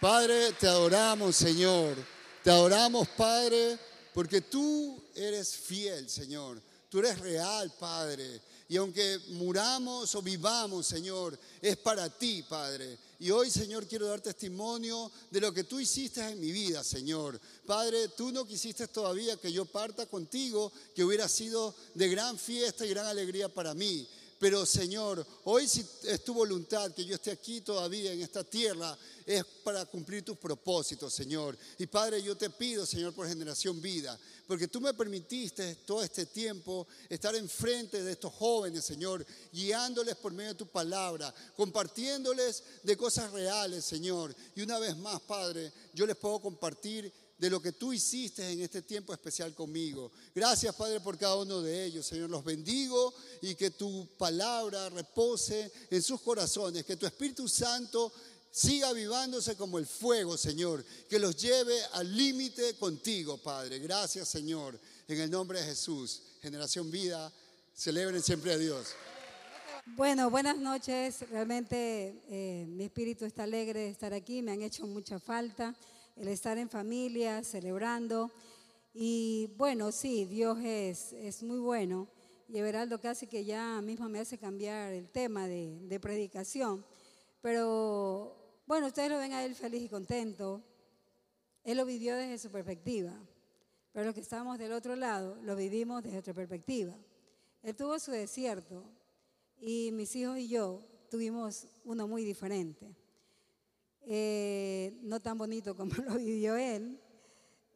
Padre, te adoramos, Señor. Te adoramos, Padre, porque tú eres fiel, Señor. Tú eres real, Padre. Y aunque muramos o vivamos, Señor, es para ti, Padre. Y hoy, Señor, quiero dar testimonio de lo que tú hiciste en mi vida, Señor. Padre, tú no quisiste todavía que yo parta contigo, que hubiera sido de gran fiesta y gran alegría para mí. Pero Señor, hoy si es tu voluntad que yo esté aquí todavía en esta tierra, es para cumplir tus propósitos, Señor. Y Padre, yo te pido, Señor, por generación vida, porque tú me permitiste todo este tiempo estar enfrente de estos jóvenes, Señor, guiándoles por medio de tu palabra, compartiéndoles de cosas reales, Señor. Y una vez más, Padre, yo les puedo compartir de lo que tú hiciste en este tiempo especial conmigo. Gracias, Padre, por cada uno de ellos. Señor, los bendigo y que tu palabra repose en sus corazones, que tu Espíritu Santo siga avivándose como el fuego, Señor, que los lleve al límite contigo, Padre. Gracias, Señor, en el nombre de Jesús. Generación Vida, celebren siempre a Dios. Bueno, buenas noches. Realmente eh, mi espíritu está alegre de estar aquí. Me han hecho mucha falta el estar en familia, celebrando. Y bueno, sí, Dios es, es muy bueno. Y Everaldo casi que ya mismo me hace cambiar el tema de, de predicación. Pero bueno, ustedes lo ven a él feliz y contento. Él lo vivió desde su perspectiva. Pero los que estamos del otro lado lo vivimos desde otra perspectiva. Él tuvo su desierto y mis hijos y yo tuvimos uno muy diferente. Eh, no tan bonito como lo vivió él,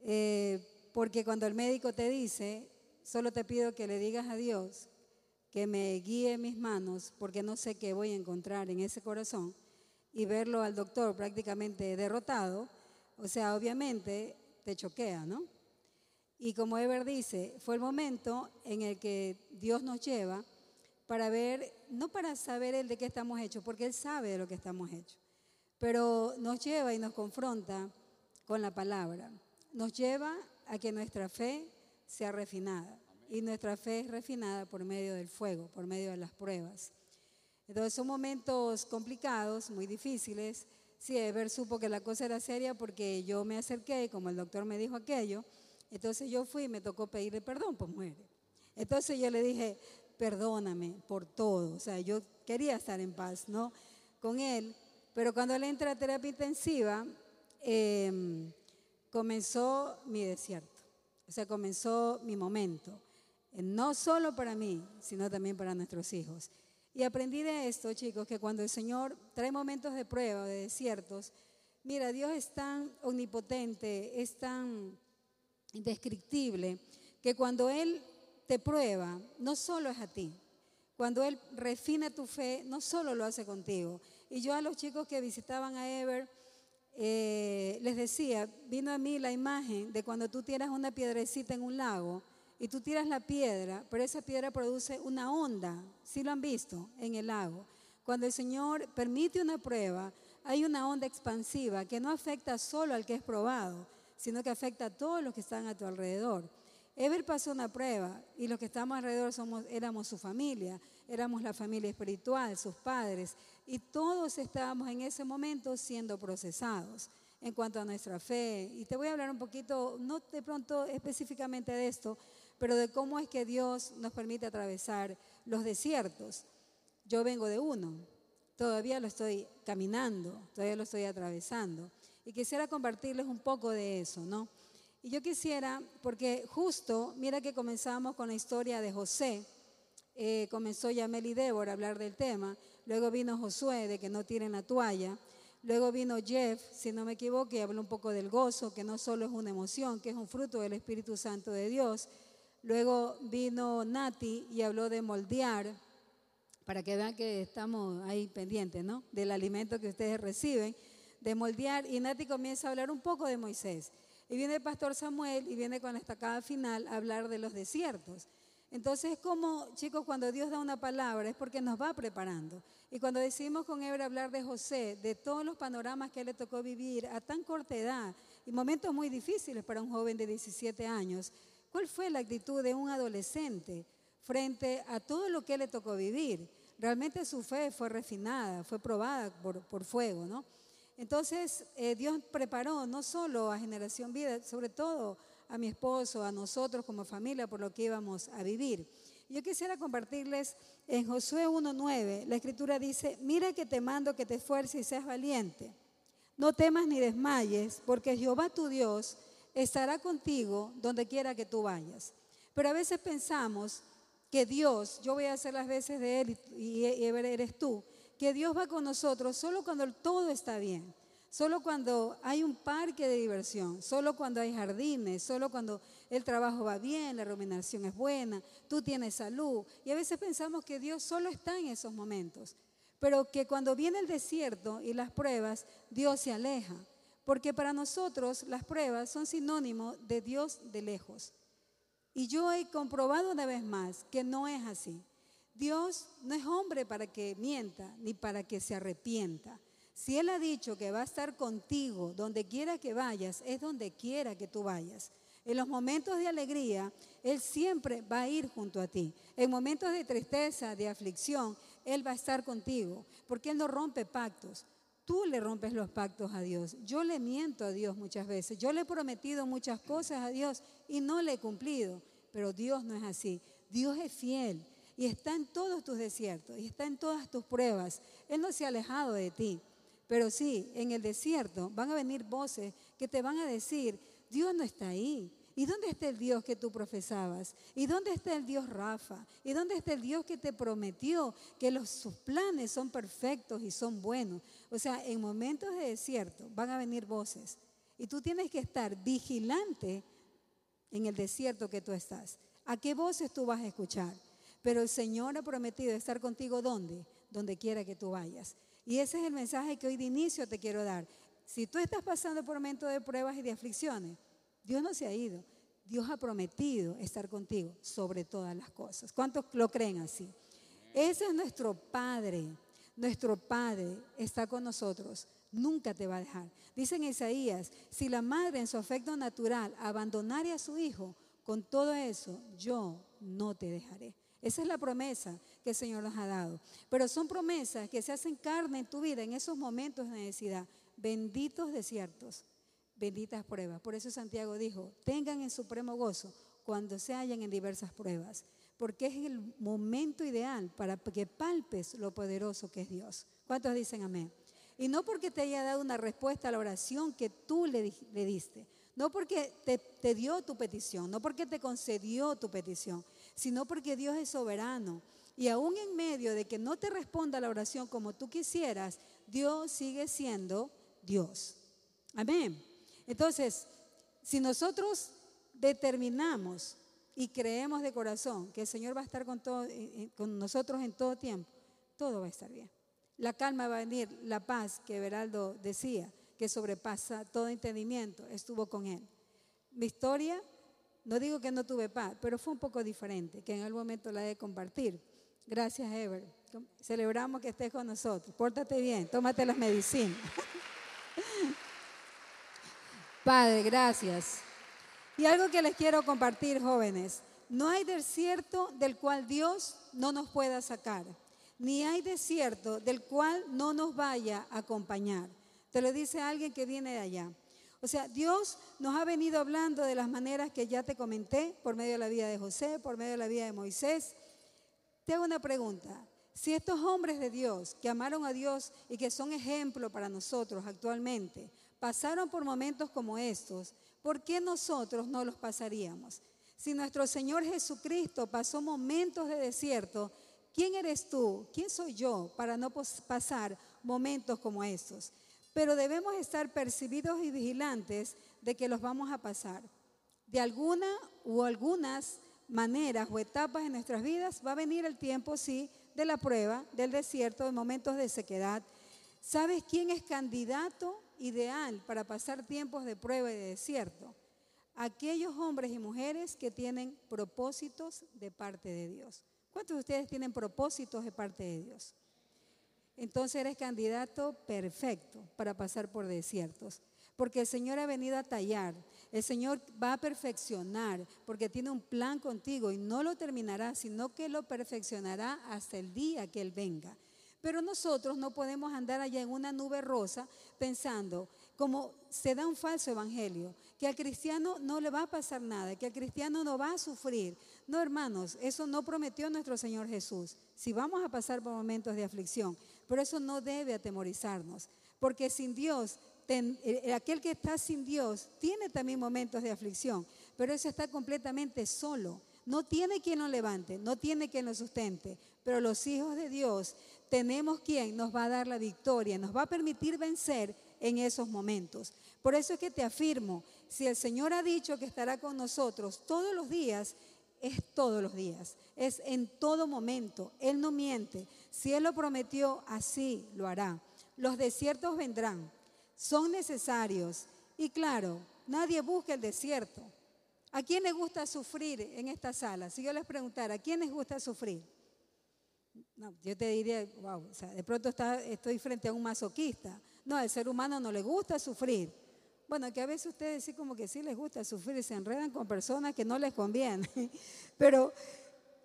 eh, porque cuando el médico te dice, solo te pido que le digas a Dios que me guíe mis manos, porque no sé qué voy a encontrar en ese corazón, y verlo al doctor prácticamente derrotado, o sea, obviamente te choquea, ¿no? Y como Ever dice, fue el momento en el que Dios nos lleva para ver, no para saber el de qué estamos hechos, porque Él sabe de lo que estamos hechos, pero nos lleva y nos confronta con la palabra. Nos lleva a que nuestra fe sea refinada. Y nuestra fe es refinada por medio del fuego, por medio de las pruebas. Entonces son momentos complicados, muy difíciles. Sí, Ever supo que la cosa era seria porque yo me acerqué, como el doctor me dijo aquello, entonces yo fui y me tocó pedirle perdón, pues muere. Entonces yo le dije, perdóname por todo. O sea, yo quería estar en paz, ¿no? Con él. Pero cuando él entra a terapia intensiva, em, comenzó mi desierto. O sea, comenzó mi momento. Eh, no solo para mí, sino también para nuestros hijos. Y aprendí de esto, chicos, que cuando el Señor trae momentos de prueba, de desiertos, mira, Dios es tan omnipotente, es tan indescriptible, que cuando Él te prueba, no solo es a ti. Cuando Él refina tu fe, no solo lo hace contigo, y yo a los chicos que visitaban a Ever, eh, les decía, vino a mí la imagen de cuando tú tiras una piedrecita en un lago y tú tiras la piedra, pero esa piedra produce una onda, si lo han visto, en el lago. Cuando el Señor permite una prueba, hay una onda expansiva que no afecta solo al que es probado, sino que afecta a todos los que están a tu alrededor. Ever pasó una prueba y los que estamos alrededor somos, éramos su familia, éramos la familia espiritual, sus padres, y todos estábamos en ese momento siendo procesados en cuanto a nuestra fe. Y te voy a hablar un poquito, no de pronto específicamente de esto, pero de cómo es que Dios nos permite atravesar los desiertos. Yo vengo de uno, todavía lo estoy caminando, todavía lo estoy atravesando. Y quisiera compartirles un poco de eso, ¿no? Y yo quisiera, porque justo, mira que comenzamos con la historia de José, eh, comenzó Yamel y Débora a hablar del tema, luego vino Josué de que no tiren la toalla, luego vino Jeff, si no me equivoco, y habló un poco del gozo, que no solo es una emoción, que es un fruto del Espíritu Santo de Dios, luego vino Nati y habló de moldear, para que vean que estamos ahí pendientes, ¿no? Del alimento que ustedes reciben, de moldear, y Nati comienza a hablar un poco de Moisés. Y viene el pastor Samuel y viene con la estacada final a hablar de los desiertos. Entonces, como chicos, cuando Dios da una palabra es porque nos va preparando. Y cuando decidimos con Ebra hablar de José, de todos los panoramas que le tocó vivir a tan corta edad y momentos muy difíciles para un joven de 17 años, ¿cuál fue la actitud de un adolescente frente a todo lo que le tocó vivir? Realmente su fe fue refinada, fue probada por, por fuego, ¿no? Entonces, eh, Dios preparó no solo a Generación Vida, sobre todo a mi esposo, a nosotros como familia, por lo que íbamos a vivir. Yo quisiera compartirles en Josué 1.9, la escritura dice, mira que te mando que te esfuerces y seas valiente. No temas ni desmayes, porque Jehová tu Dios estará contigo donde quiera que tú vayas. Pero a veces pensamos que Dios, yo voy a hacer las veces de Él y, eres tú, que Dios va con nosotros solo cuando todo está bien, solo cuando hay un parque de diversión, solo cuando hay jardines, solo cuando el trabajo va bien, la remuneración es buena, tú tienes salud. Y a veces pensamos que Dios solo está en esos momentos, pero que cuando viene el desierto y las pruebas, Dios se aleja. Porque para nosotros las pruebas son sinónimo de Dios de lejos. Y yo he comprobado una vez más que no es así. Dios no es hombre para que mienta ni para que se arrepienta. Si Él ha dicho que va a estar contigo donde quiera que vayas, es donde quiera que tú vayas. En los momentos de alegría, Él siempre va a ir junto a ti. En momentos de tristeza, de aflicción, Él va a estar contigo, porque Él no rompe pactos. Tú le rompes los pactos a Dios. Yo le miento a Dios muchas veces. Yo le he prometido muchas cosas a Dios y no le he cumplido. Pero Dios no es así. Dios es fiel y está en todos tus desiertos y está en todas tus pruebas. Él no se ha alejado de ti. Pero sí, en el desierto van a venir voces que te van a decir, Dios no está ahí. ¿Y dónde está el Dios que tú profesabas? ¿Y dónde está el Dios Rafa? ¿Y dónde está el Dios que te prometió que los, sus planes son perfectos y son buenos? O sea, en momentos de desierto van a venir voces y tú tienes que estar vigilante en el desierto que tú estás. ¿A qué voces tú vas a escuchar? Pero el Señor ha prometido estar contigo donde, donde quiera que tú vayas. Y ese es el mensaje que hoy de inicio te quiero dar. Si tú estás pasando por momentos de pruebas y de aflicciones, Dios no se ha ido. Dios ha prometido estar contigo sobre todas las cosas. ¿Cuántos lo creen así? Ese es nuestro Padre. Nuestro Padre está con nosotros. Nunca te va a dejar. Dice en Isaías, si la madre en su afecto natural abandonara a su hijo, con todo eso yo no te dejaré. Esa es la promesa que el Señor nos ha dado. Pero son promesas que se hacen carne en tu vida en esos momentos de necesidad. Benditos desiertos benditas pruebas. Por eso Santiago dijo, tengan en supremo gozo cuando se hallan en diversas pruebas, porque es el momento ideal para que palpes lo poderoso que es Dios. ¿Cuántos dicen amén? Y no porque te haya dado una respuesta a la oración que tú le, le diste, no porque te, te dio tu petición, no porque te concedió tu petición, sino porque Dios es soberano. Y aún en medio de que no te responda la oración como tú quisieras, Dios sigue siendo Dios. Amén. Entonces, si nosotros determinamos y creemos de corazón que el Señor va a estar con, todo, con nosotros en todo tiempo, todo va a estar bien. La calma va a venir, la paz que Beraldo decía, que sobrepasa todo entendimiento, estuvo con él. Mi historia, no digo que no tuve paz, pero fue un poco diferente, que en algún momento la de compartir. Gracias, Ever. Celebramos que estés con nosotros. Pórtate bien, tómate las medicinas. Padre, gracias. Y algo que les quiero compartir, jóvenes. No hay desierto del cual Dios no nos pueda sacar, ni hay desierto del cual no nos vaya a acompañar. Te lo dice alguien que viene de allá. O sea, Dios nos ha venido hablando de las maneras que ya te comenté, por medio de la vida de José, por medio de la vida de Moisés. Te hago una pregunta. Si estos hombres de Dios, que amaron a Dios y que son ejemplo para nosotros actualmente, pasaron por momentos como estos, ¿por qué nosotros no los pasaríamos? Si nuestro Señor Jesucristo pasó momentos de desierto, ¿quién eres tú? ¿Quién soy yo para no pasar momentos como estos? Pero debemos estar percibidos y vigilantes de que los vamos a pasar. De alguna u algunas maneras o etapas en nuestras vidas va a venir el tiempo, sí, de la prueba, del desierto, de momentos de sequedad. ¿Sabes quién es candidato ideal para pasar tiempos de prueba y de desierto? Aquellos hombres y mujeres que tienen propósitos de parte de Dios. ¿Cuántos de ustedes tienen propósitos de parte de Dios? Entonces eres candidato perfecto para pasar por desiertos, porque el Señor ha venido a tallar, el Señor va a perfeccionar, porque tiene un plan contigo y no lo terminará, sino que lo perfeccionará hasta el día que Él venga. Pero nosotros no podemos andar allá en una nube rosa pensando, como se da un falso evangelio, que al cristiano no le va a pasar nada, que al cristiano no va a sufrir. No, hermanos, eso no prometió nuestro Señor Jesús. Si vamos a pasar por momentos de aflicción, pero eso no debe atemorizarnos, porque sin Dios, aquel que está sin Dios tiene también momentos de aflicción, pero eso está completamente solo. No tiene quien lo levante, no tiene quien lo sustente, pero los hijos de Dios tenemos quien nos va a dar la victoria, nos va a permitir vencer en esos momentos. Por eso es que te afirmo, si el Señor ha dicho que estará con nosotros todos los días, es todos los días, es en todo momento. Él no miente. Si Él lo prometió, así lo hará. Los desiertos vendrán, son necesarios. Y claro, nadie busca el desierto. ¿A quién le gusta sufrir en esta sala? Si yo les preguntara, ¿a quién les gusta sufrir? No, yo te diría, wow, de pronto estoy frente a un masoquista. No, al ser humano no le gusta sufrir. Bueno, que a veces ustedes sí como que sí les gusta sufrir y se enredan con personas que no les conviene, pero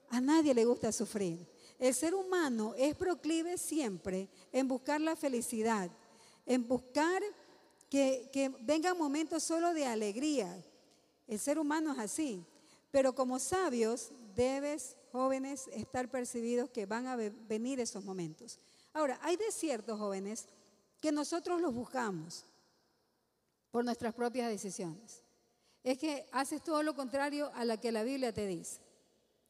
a nadie le gusta sufrir. El ser humano es proclive siempre en buscar la felicidad, en buscar que, que vengan momentos solo de alegría. El ser humano es así, pero como sabios debes, jóvenes, estar percibidos que van a venir esos momentos. Ahora, hay desiertos, jóvenes, que nosotros los buscamos por nuestras propias decisiones. Es que haces todo lo contrario a lo que la Biblia te dice.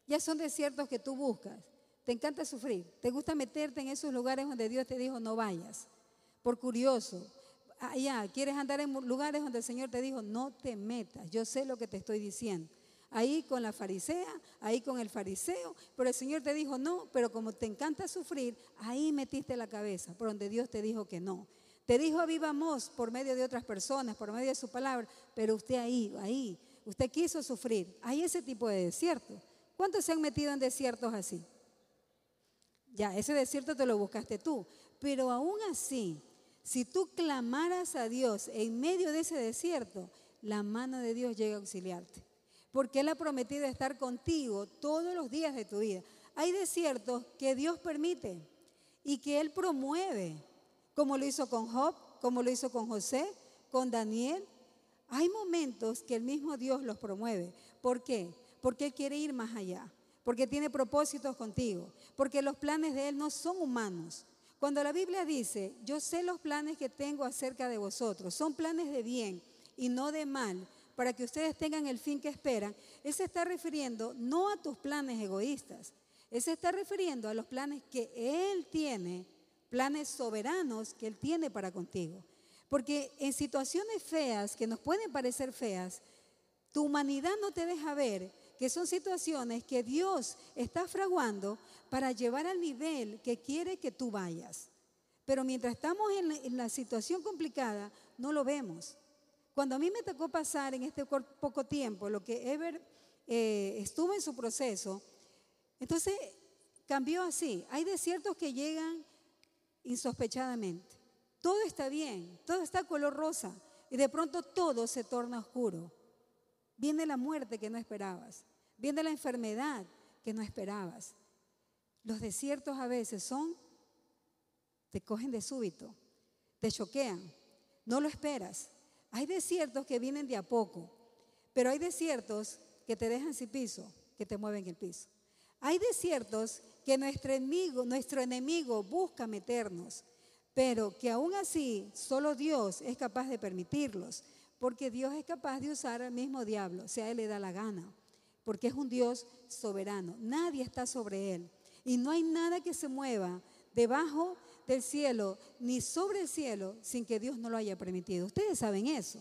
Ya son desiertos que tú buscas. Te encanta sufrir. Te gusta meterte en esos lugares donde Dios te dijo no vayas. Por curioso. Allá, quieres andar en lugares donde el Señor te dijo no te metas. Yo sé lo que te estoy diciendo. Ahí con la farisea, ahí con el fariseo, pero el Señor te dijo no, pero como te encanta sufrir, ahí metiste la cabeza, por donde Dios te dijo que no. Te dijo vivamos por medio de otras personas, por medio de su palabra, pero usted ahí, ahí, usted quiso sufrir. Hay ese tipo de desierto. ¿Cuántos se han metido en desiertos así? Ya, ese desierto te lo buscaste tú. Pero aún así, si tú clamaras a Dios en medio de ese desierto, la mano de Dios llega a auxiliarte. Porque Él ha prometido estar contigo todos los días de tu vida. Hay desiertos que Dios permite y que Él promueve como lo hizo con Job, como lo hizo con José, con Daniel. Hay momentos que el mismo Dios los promueve. ¿Por qué? Porque Él quiere ir más allá, porque tiene propósitos contigo, porque los planes de Él no son humanos. Cuando la Biblia dice, yo sé los planes que tengo acerca de vosotros, son planes de bien y no de mal, para que ustedes tengan el fin que esperan, Él se está refiriendo no a tus planes egoístas, Él se está refiriendo a los planes que Él tiene planes soberanos que Él tiene para contigo. Porque en situaciones feas, que nos pueden parecer feas, tu humanidad no te deja ver que son situaciones que Dios está fraguando para llevar al nivel que quiere que tú vayas. Pero mientras estamos en la, situación complicada, no lo vemos. Cuando a mí me tocó pasar en este poco tiempo lo que Ever eh, estuvo en su proceso, entonces cambió así. Hay desiertos que llegan insospechadamente. Todo está bien, todo está color rosa y de pronto todo se torna oscuro. Viene la muerte que no esperabas, viene la enfermedad que no esperabas. Los desiertos a veces son, te cogen de súbito, te choquean, no lo esperas. Hay desiertos que vienen de a poco, pero hay desiertos que te dejan sin piso, que te mueven el piso. Hay desiertos que nuestro enemigo, nuestro enemigo busca meternos, pero que aún así solo Dios es capaz de permitirlos, porque Dios es capaz de usar al mismo diablo, si a Él le da la gana, porque es un Dios soberano, nadie está sobre Él y no hay nada que se mueva debajo del cielo ni sobre el cielo sin que Dios no lo haya permitido. Ustedes saben eso.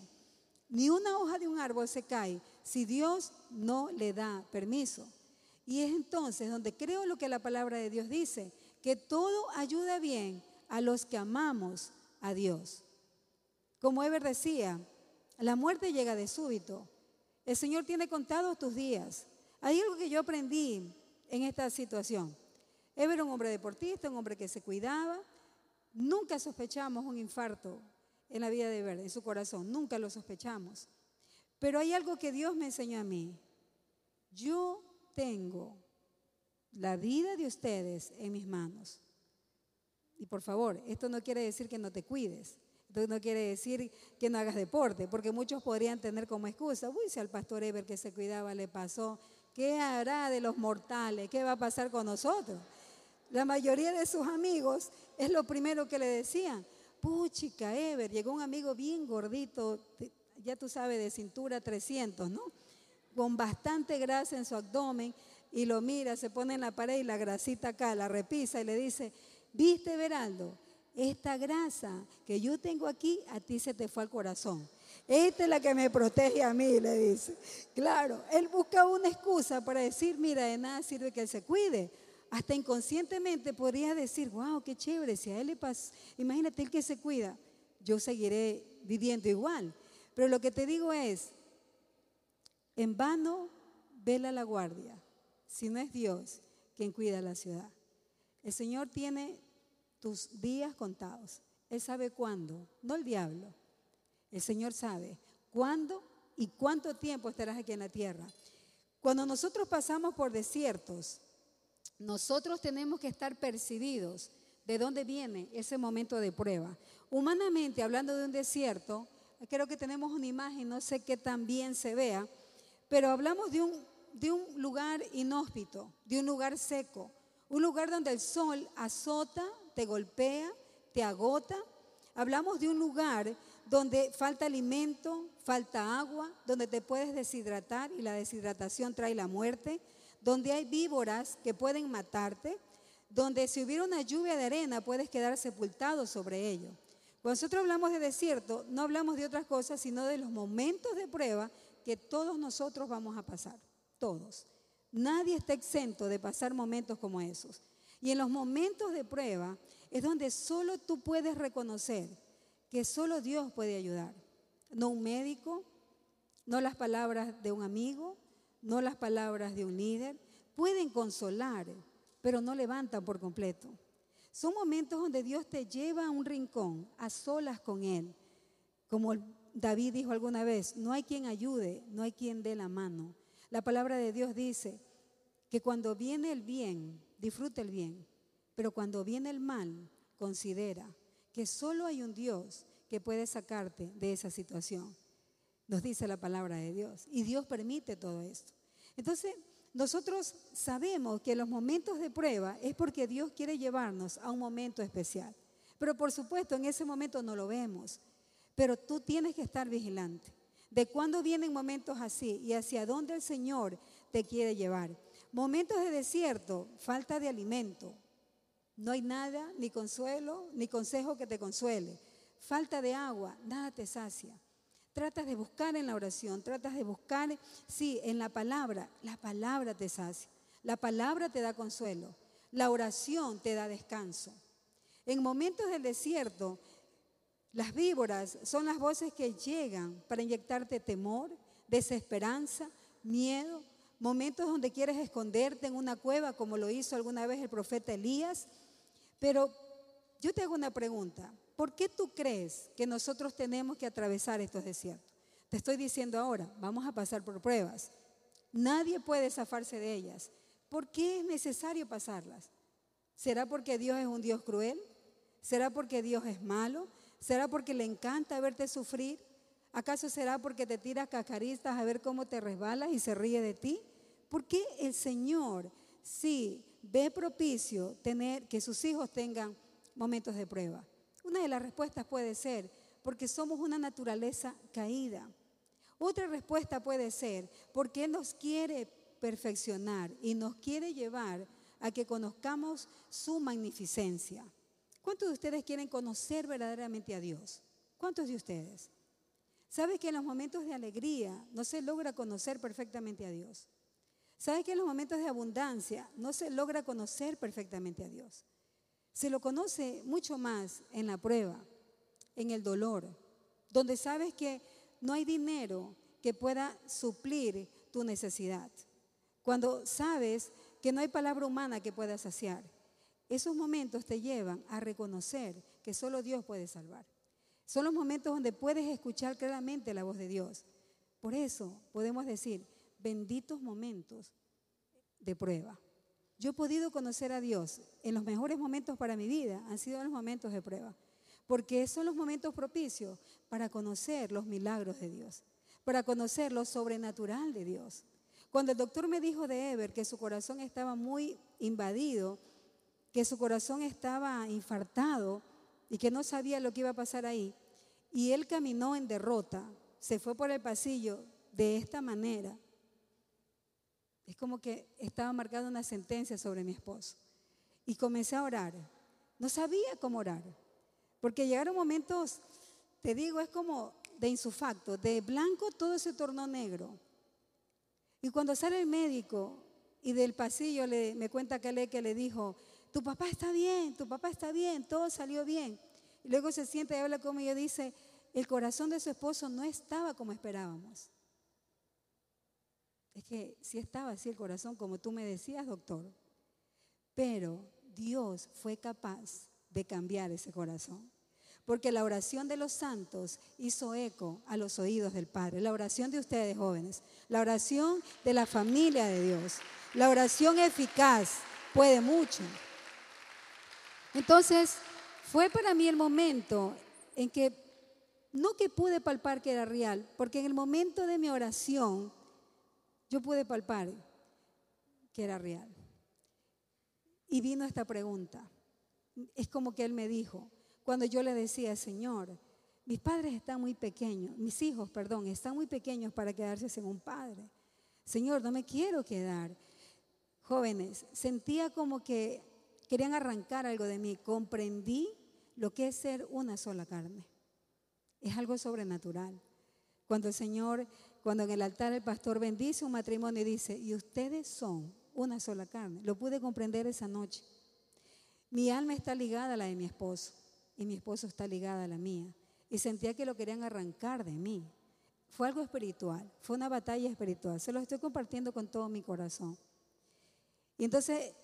Ni una hoja de un árbol se cae si Dios no le da permiso. Y es entonces donde creo lo que la palabra de Dios dice, que todo ayuda bien a los que amamos a Dios. Como Eber decía, la muerte llega de súbito. El Señor tiene contados tus días. Hay algo que yo aprendí en esta situación. Eber era un hombre deportista, un hombre que se cuidaba. Nunca sospechamos un infarto en la vida de Eber, en su corazón. Nunca lo sospechamos. Pero hay algo que Dios me enseñó a mí. Yo tengo la vida de ustedes en mis manos. Y por favor, esto no quiere decir que no te cuides. Esto no quiere decir que no hagas deporte, porque muchos podrían tener como excusa, uy, si al pastor Ever que se cuidaba le pasó, ¿qué hará de los mortales? ¿Qué va a pasar con nosotros? La mayoría de sus amigos es lo primero que le decían. Puchica, Ever, llegó un amigo bien gordito, ya tú sabes, de cintura 300, ¿no? Con bastante grasa en su abdomen y lo mira, se pone en la pared y la grasita acá, la repisa y le dice, viste, Veraldo, esta grasa que yo tengo aquí, a ti se te fue al corazón. Esta es la que me protege a mí, le dice. Claro, él busca una excusa para decir, mira, de nada sirve que él se cuide. Hasta inconscientemente podría decir, wow, qué chévere, si a él le pasa, imagínate el que se cuida, yo seguiré viviendo igual. Pero lo que te digo es, en vano vela la guardia, si no es Dios quien cuida la ciudad. El Señor tiene tus días contados. Él sabe cuándo, no el diablo. El Señor sabe cuándo y cuánto tiempo estarás aquí en la tierra. Cuando nosotros pasamos por desiertos, nosotros tenemos que estar percibidos de dónde viene ese momento de prueba. Humanamente, hablando de un desierto, creo que tenemos una imagen, no sé qué tan bien se vea, pero hablamos de un, de un lugar inhóspito, de un lugar seco, un lugar donde el sol azota, te golpea, te agota. Hablamos de un lugar donde falta alimento, falta agua, donde te puedes deshidratar y la deshidratación trae la muerte, donde hay víboras que pueden matarte, donde si hubiera una lluvia de arena puedes quedar sepultado sobre ello. Cuando nosotros hablamos de desierto, no hablamos de otras cosas, sino de los momentos de prueba que todos nosotros vamos a pasar, todos. Nadie está exento de pasar momentos como esos. Y en los momentos de prueba es donde solo tú puedes reconocer que solo Dios puede ayudar. No un médico, no las palabras de un amigo, no las palabras de un líder. Pueden consolar, pero no levantan por completo. Son momentos donde Dios te lleva a un rincón, a solas con Él. Como David dijo alguna vez, no hay quien ayude, no hay quien dé la mano. La palabra de Dios dice que cuando viene el bien, disfruta el bien, pero cuando viene el mal, considera que solo hay un Dios que puede sacarte de esa situación. Nos dice la palabra de Dios. Y Dios permite todo esto. Entonces, nosotros sabemos que los momentos de prueba es porque Dios quiere llevarnos a un momento especial. Pero por supuesto, en ese momento no lo vemos. Pero tú tienes que estar vigilante de cuándo vienen momentos así y hacia dónde el Señor te quiere llevar. Momentos de desierto, falta de alimento. No hay nada, ni consuelo, ni consejo que te consuele. Falta de agua, nada te sacia. Tratas de buscar en la oración, tratas de buscar, sí, en la palabra. La palabra te sacia. La palabra te da consuelo. La oración te da descanso. En momentos del desierto, las víboras son las voces que llegan para inyectarte temor, desesperanza, miedo, momentos donde quieres esconderte en una cueva como lo hizo alguna vez el profeta Elías. Pero yo te hago una pregunta. ¿Por qué tú crees que nosotros tenemos que atravesar estos desiertos? Te estoy diciendo ahora, vamos a pasar por pruebas. Nadie puede zafarse de ellas. ¿Por qué es necesario pasarlas? ¿Será porque Dios es un Dios cruel? ¿Será porque Dios es malo? ¿Será porque le encanta verte sufrir? ¿Acaso será porque te tiras cacaristas a ver cómo te resbalas y se ríe de ti? ¿Por qué el Señor sí ve propicio tener que sus hijos tengan momentos de prueba? Una de las respuestas puede ser porque somos una naturaleza caída. Otra respuesta puede ser porque Él nos quiere perfeccionar y nos quiere llevar a que conozcamos su magnificencia. ¿Cuántos de ustedes quieren conocer verdaderamente a Dios? ¿Cuántos de ustedes? ¿Sabes que en los momentos de alegría no se logra conocer perfectamente a Dios? ¿Sabes que en los momentos de abundancia no se logra conocer perfectamente a Dios? Se lo conoce mucho más en la prueba, en el dolor, donde sabes que no hay dinero que pueda suplir tu necesidad. Cuando sabes que no hay palabra humana que pueda saciar. Esos momentos te llevan a reconocer que solo Dios puede salvar. Son los momentos donde puedes escuchar claramente la voz de Dios. Por eso podemos decir, benditos momentos de prueba. yo he podido conocer a Dios en los mejores momentos para mi vida, han sido los momentos de prueba, porque son los momentos propicios para conocer los milagros de Dios, para conocer lo sobrenatural de Dios. Cuando el doctor me dijo de Ever que su corazón estaba muy invadido, que su corazón estaba infartado y que no sabía lo que iba a pasar ahí, y él caminó en derrota, se fue por el pasillo de esta manera, es como que estaba marcada una sentencia sobre mi esposo. Y comencé a orar. No sabía cómo orar. Porque llegaron momentos, te digo, es como de insufacto. De blanco todo se tornó negro. Y cuando sale el médico y del pasillo le, me cuenta que que le dijo, tu papá está bien, tu papá está bien, todo salió bien. Y luego se siente y habla conmigo y dice, el corazón de su esposo no estaba como esperábamos. Es que sí estaba así el corazón, como tú me decías, doctor. Pero Dios fue capaz de cambiar ese corazón. Porque la oración de los santos hizo eco a los oídos del Padre. La oración de ustedes jóvenes. La oración de la familia de Dios. La oración eficaz puede mucho. Entonces, fue para mí el momento en que, no que pude palpar que era real, porque en el momento de mi oración, yo pude palpar que era real. Y vino esta pregunta. Es como que él me dijo, cuando yo le decía, Señor, mis padres están muy pequeños, mis hijos, perdón, están muy pequeños para quedarse sin un padre. Señor, no me quiero quedar. Jóvenes, sentía como que querían arrancar algo de mí. Comprendí lo que es ser una sola carne. Es algo sobrenatural. Cuando el Señor cuando en el altar el pastor bendice un matrimonio y dice, y ustedes son una sola carne. Lo pude comprender esa noche. Mi alma está ligada a la de mi esposo y mi esposo está ligada a la mía. Y sentía que lo querían arrancar de mí. Fue algo espiritual, fue una batalla espiritual. Se lo estoy compartiendo con todo mi corazón. Y entonces,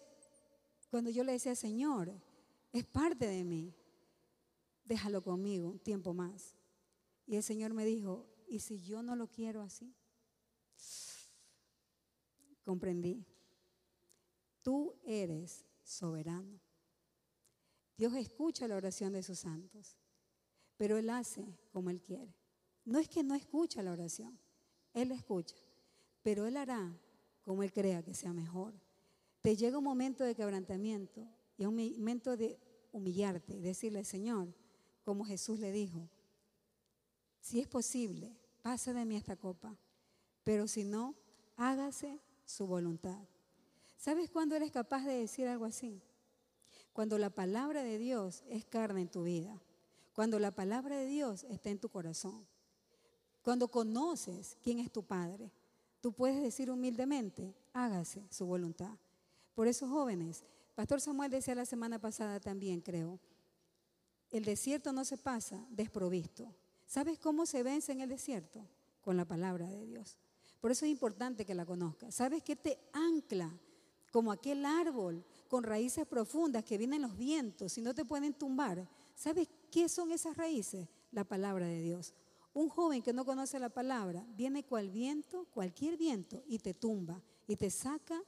cuando yo le decía, Señor, es parte de mí, déjalo conmigo un tiempo más. Y el Señor me dijo, ¿y si yo no lo quiero así? Comprendí. Tú eres soberano. Dios escucha la oración de sus santos, pero Él hace como Él quiere. No es que no escucha la oración, Él escucha, pero Él hará como Él crea que sea mejor. Te llega un momento de quebrantamiento y un momento de humillarte y decirle, Señor, como Jesús le dijo, si es posible, pase de mí esta copa, pero si no, hágase su voluntad. ¿Sabes cuándo eres capaz de decir algo así? Cuando la palabra de Dios es carne en tu vida, cuando la palabra de Dios está en tu corazón, cuando conoces quién es tu Padre, tú puedes decir humildemente, hágase su voluntad. Por eso, jóvenes, Pastor Samuel decía la semana pasada también, creo, el desierto no se pasa desprovisto, ¿Sabes cómo se vence en el desierto? Con la palabra de Dios. Por eso es importante que la conozcas. ¿Sabes qué te ancla como aquel árbol con raíces profundas que vienen los vientos y no te pueden tumbar? ¿Sabes qué son esas raíces? La palabra de Dios. Un joven que no conoce la palabra viene cual viento, cualquier viento, y te tumba y te saca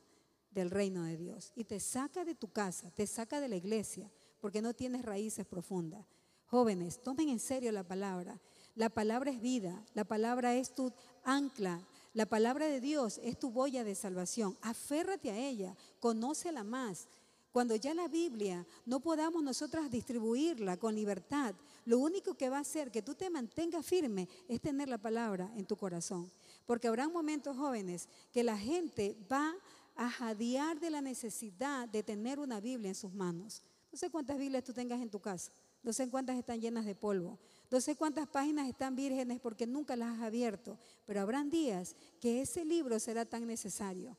del reino de Dios y te saca de tu casa, te saca de la iglesia, porque no tienes raíces profundas. Jóvenes, tomen en serio la palabra. La palabra es vida, la palabra es tu ancla, la palabra de Dios es tu boya de salvación. Aférrate a ella, conócela más. Cuando ya la Biblia no podamos nosotras distribuirla con libertad, lo único que va a hacer que tú te mantengas firme es tener la palabra en tu corazón. Porque habrá momentos jóvenes que la gente va a jadear de la necesidad de tener una Biblia en sus manos. No sé cuántas Biblias tú tengas en tu casa. No sé cuántas están llenas de polvo. No sé cuántas páginas están vírgenes porque nunca las has abierto. Pero habrán días que ese libro será tan necesario.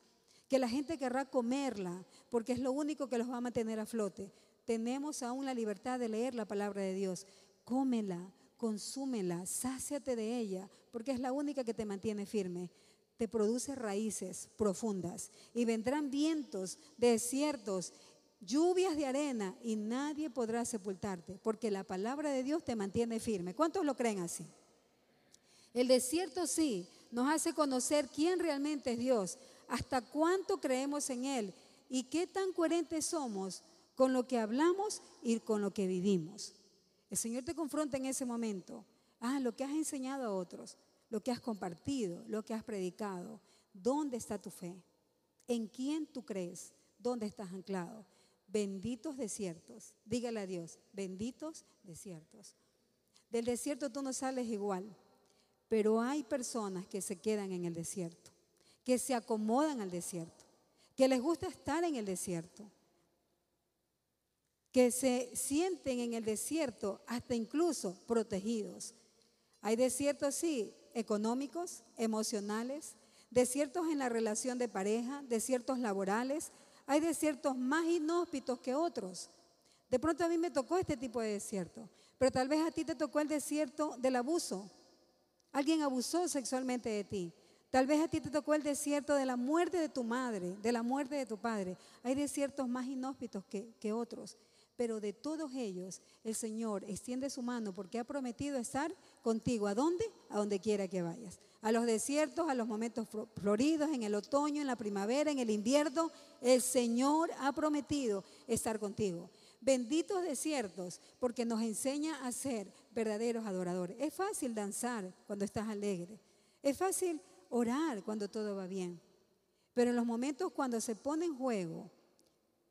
Que la gente querrá comerla porque es lo único que los va a mantener a flote. Tenemos aún la libertad de leer la palabra de Dios. Cómela, consúmela, sáciate de ella porque es la única que te mantiene firme te produce raíces profundas y vendrán vientos desiertos lluvias de arena y nadie podrá sepultarte, porque la palabra de Dios te mantiene firme. ¿Cuántos lo creen así? El desierto sí nos hace conocer quién realmente es Dios, hasta cuánto creemos en Él y qué tan coherentes somos con lo que hablamos y con lo que vivimos. El Señor te confronta en ese momento. Ah, lo que has enseñado a otros, lo que has compartido, lo que has predicado. ¿Dónde está tu fe? ¿En quién tú crees? ¿Dónde estás anclado? Benditos desiertos. Dígale a Dios, benditos desiertos. Del desierto tú no sales igual, pero hay personas que se quedan en el desierto, que se acomodan al desierto, que les gusta estar en el desierto, que se sienten en el desierto hasta incluso protegidos. Hay desiertos, sí, económicos, emocionales, desiertos en la relación de pareja, desiertos laborales, hay desiertos más inhóspitos que otros. De pronto a mí me tocó este tipo de desierto, pero tal vez a ti te tocó el desierto del abuso. Alguien abusó sexualmente de ti. Tal vez a ti te tocó el desierto de la muerte de tu madre, de la muerte de tu padre. Hay desiertos más inhóspitos que, que otros. Pero de todos ellos, el Señor extiende su mano porque ha prometido estar contigo. ¿A dónde? A donde quiera que vayas. A los desiertos, a los momentos floridos, en el otoño, en la primavera, en el invierno. El Señor ha prometido estar contigo. Benditos desiertos porque nos enseña a ser verdaderos adoradores. Es fácil danzar cuando estás alegre. Es fácil orar cuando todo va bien. Pero en los momentos cuando se pone en juego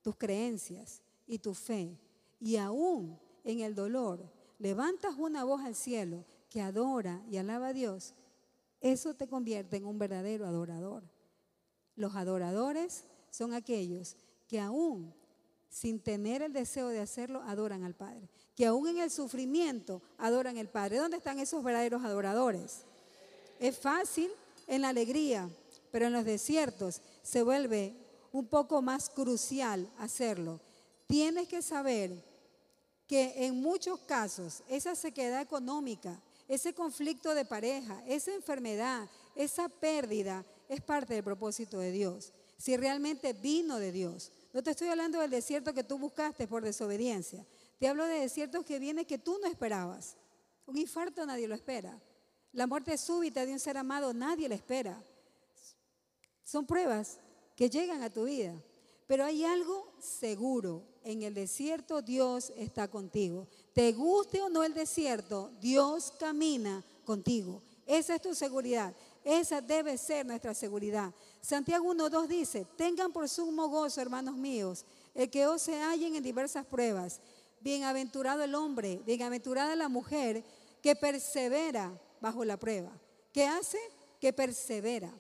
tus creencias, y tu fe. Y aún en el dolor, levantas una voz al cielo que adora y alaba a Dios. Eso te convierte en un verdadero adorador. Los adoradores son aquellos que aún sin tener el deseo de hacerlo, adoran al Padre. Que aún en el sufrimiento adoran al Padre. ¿Dónde están esos verdaderos adoradores? Es fácil en la alegría, pero en los desiertos se vuelve un poco más crucial hacerlo. Tienes que saber que en muchos casos esa sequedad económica, ese conflicto de pareja, esa enfermedad, esa pérdida es parte del propósito de Dios. Si realmente vino de Dios. No te estoy hablando del desierto que tú buscaste por desobediencia. Te hablo de desiertos que vienen que tú no esperabas. Un infarto nadie lo espera. La muerte súbita de un ser amado nadie la espera. Son pruebas que llegan a tu vida. Pero hay algo seguro. En el desierto Dios está contigo. Te guste o no el desierto, Dios camina contigo. Esa es tu seguridad. Esa debe ser nuestra seguridad. Santiago 1.2 dice, tengan por sumo gozo, hermanos míos, el que os se hallen en diversas pruebas. Bienaventurado el hombre, bienaventurada la mujer que persevera bajo la prueba. ¿Qué hace? Que persevera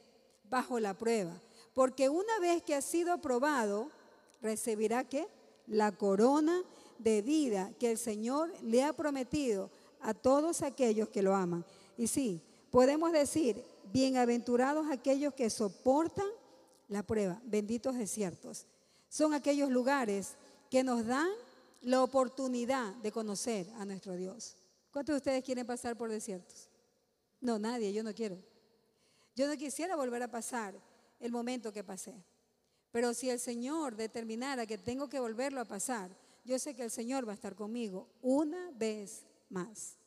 bajo la prueba. Porque una vez que ha sido aprobado, recibirá qué? La corona de vida que el Señor le ha prometido a todos aquellos que lo aman. Y sí, podemos decir, bienaventurados aquellos que soportan la prueba, benditos desiertos. Son aquellos lugares que nos dan la oportunidad de conocer a nuestro Dios. ¿Cuántos de ustedes quieren pasar por desiertos? No, nadie, yo no quiero. Yo no quisiera volver a pasar el momento que pasé. Pero si el Señor determinara que tengo que volverlo a pasar, yo sé que el Señor va a estar conmigo una vez más.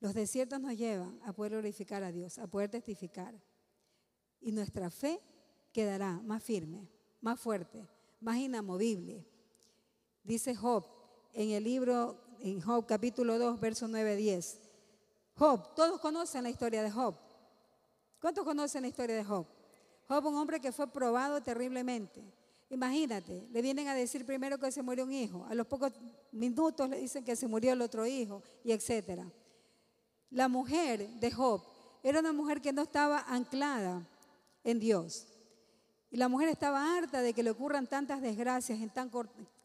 Los desiertos nos llevan a poder glorificar a Dios, a poder testificar. Y nuestra fe quedará más firme, más fuerte, más inamovible. Dice Job en el libro, en Job capítulo 2, verso 9, 10. Job, todos conocen la historia de Job. ¿Cuántos conocen la historia de Job? Job, un hombre que fue probado terriblemente. Imagínate, le vienen a decir primero que se murió un hijo, a los pocos minutos le dicen que se murió el otro hijo, y etcétera. La mujer de Job era una mujer que no estaba anclada en Dios. Y la mujer estaba harta de que le ocurran tantas desgracias en tan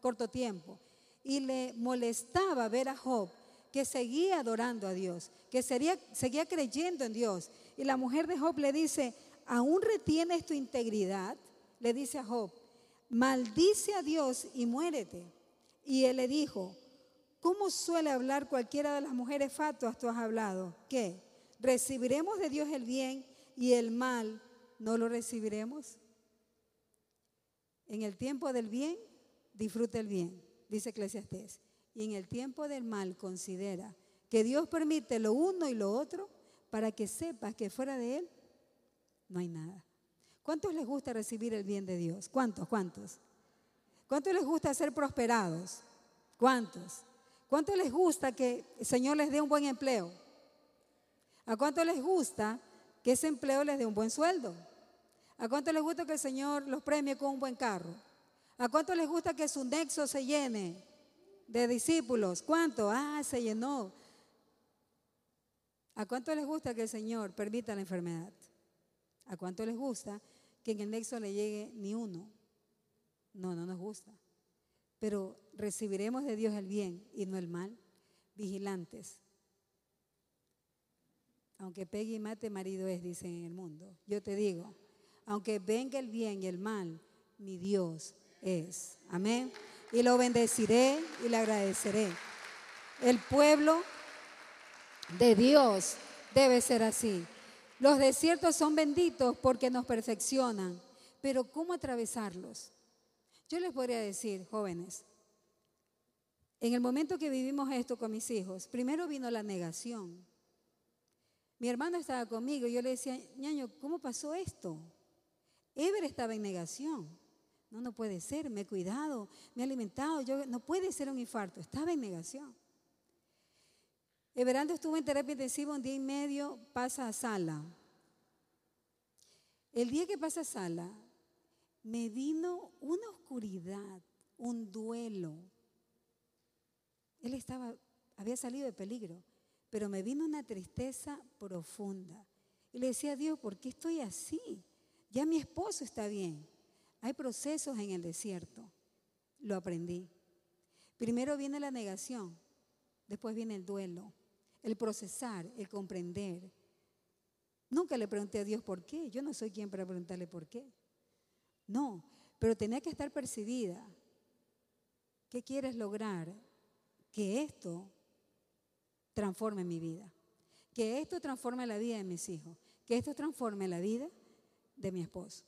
corto tiempo. Y le molestaba ver a Job que seguía adorando a Dios, que seguía creyendo en Dios. Y la mujer de Job le dice, ¿aún retienes tu integridad? Le dice a Job, maldice a Dios y muérete. Y él le dijo, ¿cómo suele hablar cualquiera de las mujeres fatuas tú has hablado? ¿Qué? ¿Recibiremos de Dios el bien y el mal no lo recibiremos? En el tiempo del bien, disfruta el bien, dice Eclesiastés. Y en el tiempo del mal, considera que Dios permite lo uno y lo otro para que sepas que fuera de Él no hay nada. ¿Cuántos les gusta recibir el bien de Dios? ¿Cuántos? ¿Cuántos? ¿Cuántos les gusta ser prosperados? ¿Cuántos? ¿Cuántos les gusta que el Señor les dé un buen empleo? ¿A cuántos les gusta que ese empleo les dé un buen sueldo? ¿A cuántos les gusta que el Señor los premie con un buen carro? ¿A cuántos les gusta que su nexo se llene de discípulos? ¿Cuánto? Ah, se llenó. ¿A cuánto les gusta que el Señor permita la enfermedad? ¿A cuánto les gusta que en el nexo le llegue ni uno? No, no nos gusta. Pero recibiremos de Dios el bien y no el mal, vigilantes. Aunque pegue y mate, marido es, dicen en el mundo. Yo te digo, aunque venga el bien y el mal, mi Dios es. Amén. Y lo bendeciré y le agradeceré. El pueblo de Dios debe ser así. Los desiertos son benditos porque nos perfeccionan, pero ¿cómo atravesarlos? Yo les podría decir, jóvenes, en el momento que vivimos esto con mis hijos, primero vino la negación. Mi hermano estaba conmigo y yo le decía, ñaño, ¿cómo pasó esto? Ever estaba en negación. No, no puede ser, me he cuidado, me he alimentado, yo, no puede ser un infarto, estaba en negación. Everaldo estuvo en terapia intensiva un día y medio, pasa a sala. El día que pasa a sala, me vino una oscuridad, un duelo. Él estaba, había salido de peligro, pero me vino una tristeza profunda. Y le decía a Dios, ¿por qué estoy así? Ya mi esposo está bien. Hay procesos en el desierto. Lo aprendí. Primero viene la negación, después viene el duelo el procesar, el comprender. Nunca le pregunté a Dios por qué. Yo no soy quien para preguntarle por qué. No, pero tenía que estar percibida. ¿Qué quieres lograr? Que esto transforme mi vida. Que esto transforme la vida de mis hijos. Que esto transforme la vida de mi esposo.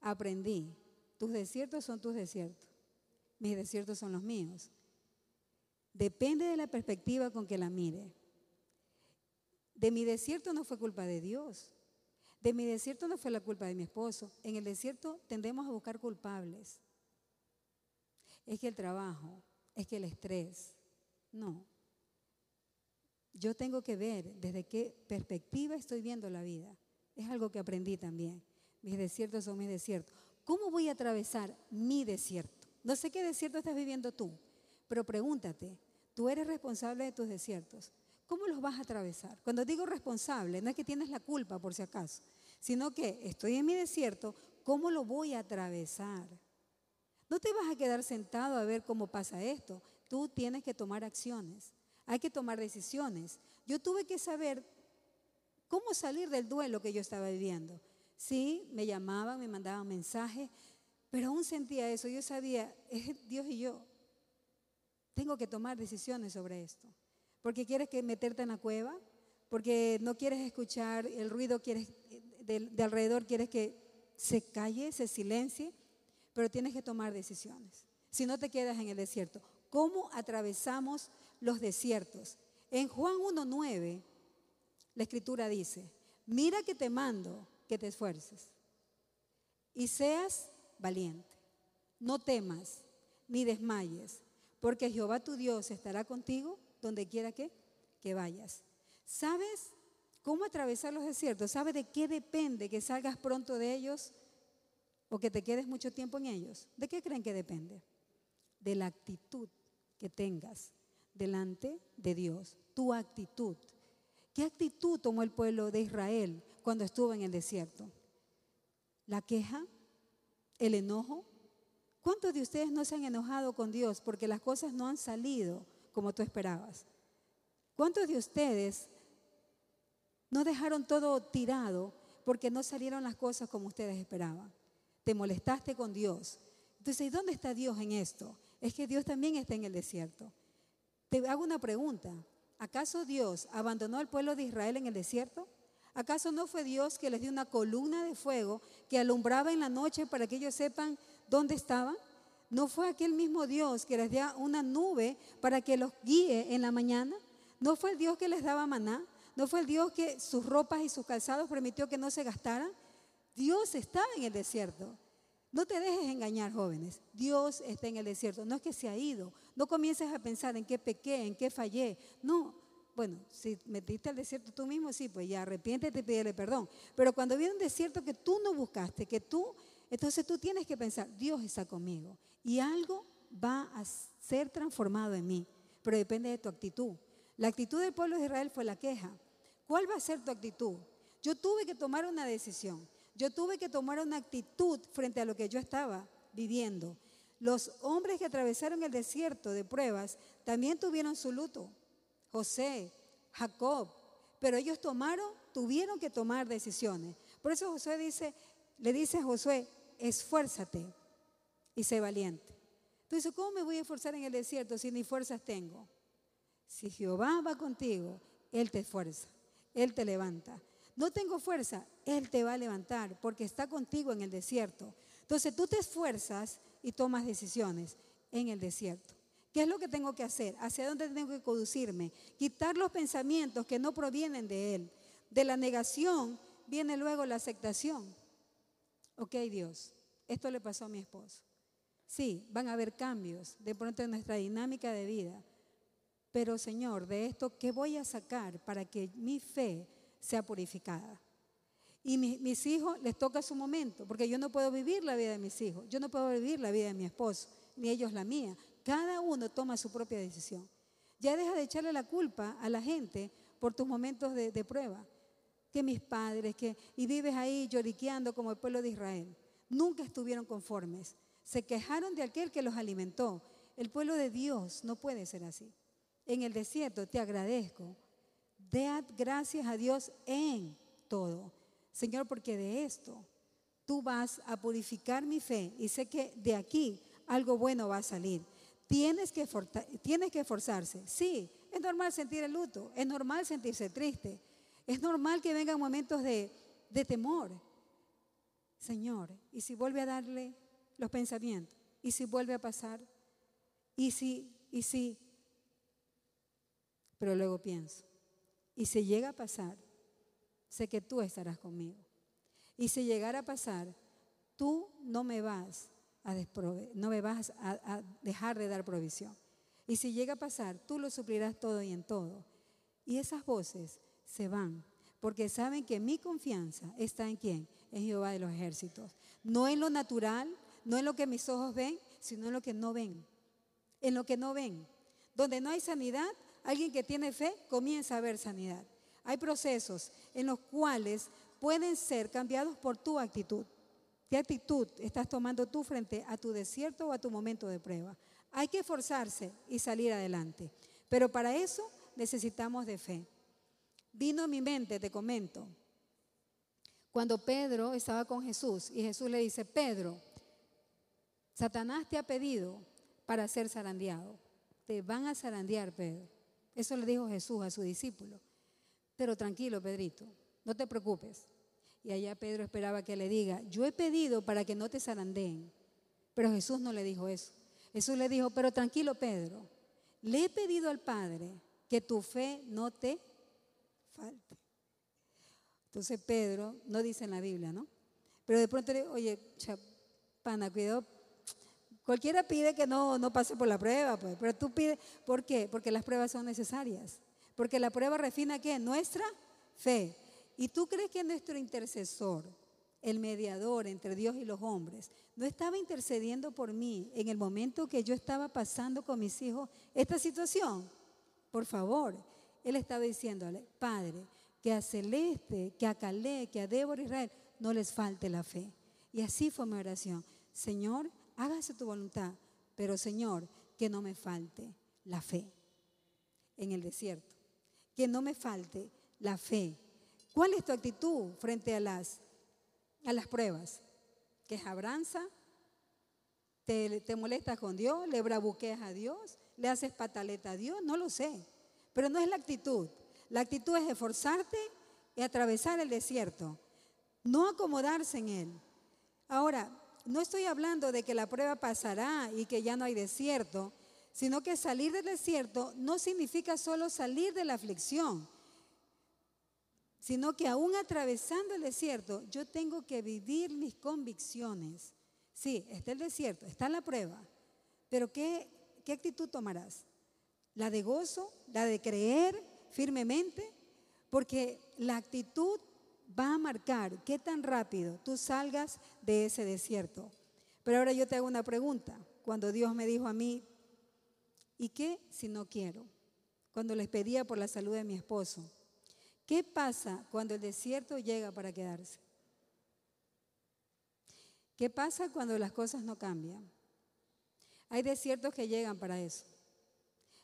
Aprendí. Tus desiertos son tus desiertos. Mis desiertos son los míos. Depende de la perspectiva con que la mire. De mi desierto no fue culpa de Dios. De mi desierto no fue la culpa de mi esposo. En el desierto tendemos a buscar culpables. Es que el trabajo, es que el estrés. No. Yo tengo que ver desde qué perspectiva estoy viendo la vida. Es algo que aprendí también. Mis desiertos son mis desiertos. ¿Cómo voy a atravesar mi desierto? No sé qué desierto estás viviendo tú, pero pregúntate, tú eres responsable de tus desiertos. ¿Cómo los vas a atravesar? Cuando digo responsable, no es que tienes la culpa por si acaso, sino que estoy en mi desierto, ¿cómo lo voy a atravesar? No te vas a quedar sentado a ver cómo pasa esto. Tú tienes que tomar acciones. Hay que tomar decisiones. Yo tuve que saber cómo salir del duelo que yo estaba viviendo. Sí, me llamaban, me mandaban mensajes, pero aún sentía eso. Yo sabía, es Dios y yo. Tengo que tomar decisiones sobre esto porque quieres que meterte en la cueva, porque no quieres escuchar el ruido quieres, de, de alrededor, quieres que se calle, se silencie, pero tienes que tomar decisiones. Si no te quedas en el desierto, ¿cómo atravesamos los desiertos? En Juan 1.9, la escritura dice, mira que te mando que te esfuerces y seas valiente. No temas ni desmayes, porque Jehová tu Dios estará contigo donde quiera que, que vayas. ¿Sabes cómo atravesar los desiertos? ¿Sabes de qué depende que salgas pronto de ellos o que te quedes mucho tiempo en ellos? ¿De qué creen que depende? De la actitud que tengas delante de Dios, tu actitud. ¿Qué actitud tomó el pueblo de Israel cuando estuvo en el desierto? ¿La queja? ¿El enojo? ¿Cuántos de ustedes no se han enojado con Dios porque las cosas no han salido como tú esperabas. ¿Cuántos de ustedes no dejaron todo tirado porque no salieron las cosas como ustedes esperaban? Te molestaste con Dios. Entonces, ¿y dónde está Dios en esto? Es que Dios también está en el desierto. Te hago una pregunta. ¿Acaso Dios abandonó al pueblo de Israel en el desierto? ¿Acaso no fue Dios que les dio una columna de fuego que alumbraba en la noche para que ellos sepan dónde estaban? ¿No fue aquel mismo Dios que les dio una nube para que los guíe en la mañana? ¿No fue el Dios que les daba maná? ¿No fue el Dios que sus ropas y sus calzados permitió que no se gastaran? Dios está en el desierto. No te dejes engañar, jóvenes. Dios está en el desierto. No es que se ha ido. No comiences a pensar en qué pequé, en qué fallé. No. Bueno, si metiste al desierto tú mismo, sí, pues ya arrepiéntete y pídele perdón. Pero cuando viene un desierto que tú no buscaste, que tú, entonces tú tienes que pensar, Dios está conmigo y algo va a ser transformado en mí. Pero depende de tu actitud. La actitud del pueblo de Israel fue la queja. ¿Cuál va a ser tu actitud? Yo tuve que tomar una decisión. Yo tuve que tomar una actitud frente a lo que yo estaba viviendo. Los hombres que atravesaron el desierto de pruebas también tuvieron su luto. José, Jacob, pero ellos tomaron, tuvieron que tomar decisiones. Por eso Josué dice, le dice a Josué, esfuérzate y sé valiente. Entonces, ¿cómo me voy a esforzar en el desierto si ni fuerzas tengo? Si Jehová va contigo, Él te esfuerza, Él te levanta. No tengo fuerza, Él te va a levantar porque está contigo en el desierto. Entonces tú te esfuerzas y tomas decisiones en el desierto. ¿Qué es lo que tengo que hacer? ¿Hacia dónde tengo que conducirme? Quitar los pensamientos que no provienen de Él. De la negación viene luego la aceptación. Ok, Dios, esto le pasó a mi esposo. Sí, van a haber cambios de pronto en nuestra dinámica de vida. Pero Señor, de esto, ¿qué voy a sacar para que mi fe sea purificada? Y mis hijos les toca su momento, porque yo no puedo vivir la vida de mis hijos, yo no puedo vivir la vida de mi esposo, ni ellos la mía. Cada uno toma su propia decisión. Ya deja de echarle la culpa a la gente por tus momentos de, de prueba. Que mis padres, que, y vives ahí lloriqueando como el pueblo de Israel. Nunca estuvieron conformes. Se quejaron de aquel que los alimentó. El pueblo de Dios no puede ser así. En el desierto te agradezco. Dad gracias a Dios en todo. Señor, porque de esto tú vas a purificar mi fe y sé que de aquí algo bueno va a salir. Tienes que, tienes que esforzarse. Sí, es normal sentir el luto, es normal sentirse triste, es normal que vengan momentos de, temor. Señor, ¿y si vuelve a darle los pensamientos? ¿Y si vuelve a pasar? ¿Y si, y si? Pero luego pienso, ¿y si llega a pasar? sé que tú estarás conmigo. Y si llegara a pasar, tú no me vas a, no me vas a, dejar de dar provisión. Y si llega a pasar, tú lo suplirás todo y en todo. Y esas voces se van, porque saben que mi confianza está en quién? En Jehová de los ejércitos. No en lo natural, no en lo que mis ojos ven, sino en lo que no ven. En lo que no ven. Donde no hay sanidad, alguien que tiene fe comienza a ver sanidad. Hay procesos en los cuales pueden ser cambiados por tu actitud. ¿Qué actitud estás tomando tú frente a tu desierto o a tu momento de prueba? Hay que esforzarse y salir adelante. Pero para eso necesitamos de fe. Vino a mi mente, te comento, cuando Pedro estaba con Jesús y Jesús le dice, Pedro, Satanás te ha pedido para ser zarandeado. Te van a zarandear, Pedro. Eso le dijo Jesús a su discípulo. Pero tranquilo, Pedrito, no te preocupes. Y allá Pedro esperaba que le diga, yo he pedido para que no te zarandeen. Pero Jesús no le dijo eso. Jesús le dijo, pero tranquilo, Pedro, le he pedido al Padre que tu fe no te falte. Entonces Pedro, no dice en la Biblia, ¿no? Pero de pronto le oye, pana, cuidado. Cualquiera pide que no, no pase por la prueba, pues, pero tú pides, ¿por qué? Porque las pruebas son necesarias. Porque la prueba refina qué? Nuestra fe. ¿Y tú crees que nuestro intercesor, el mediador entre Dios y los hombres, no estaba intercediendo por mí en el momento que yo estaba pasando con mis hijos esta situación? Por favor, él estaba diciéndole, Padre, que a Celeste, que a Calé, que a Débora Israel no les falte la fe. Y así fue mi oración. Señor, hágase tu voluntad, pero Señor, que no me falte la fe en el desierto que no me falte la fe. ¿Cuál es tu actitud frente a las, a las pruebas? ¿Quejabranza? ¿Te, ¿Te molestas con Dios? ¿Le bravuqueas a Dios? ¿Le haces pataleta a Dios? No lo sé. Pero no es la actitud. La actitud es esforzarte y atravesar el desierto. No acomodarse en él. Ahora, no estoy hablando de que la prueba pasará y que ya no hay desierto, sino que salir del desierto no significa solo salir de la aflicción. sino que aún atravesando el desierto, yo tengo que vivir mis convicciones. Sí, está el desierto, está la prueba, pero ¿qué, qué actitud tomarás? ¿La de gozo? ¿La de creer firmemente? Porque la actitud va a marcar qué tan rápido tú salgas de ese desierto. Pero ahora yo te hago una pregunta. Cuando Dios me dijo a mí, ¿y qué si no quiero? Cuando les pedía por la salud de mi esposo. ¿Qué pasa cuando el desierto llega para quedarse? ¿Qué pasa cuando las cosas no cambian? Hay desiertos que llegan para eso.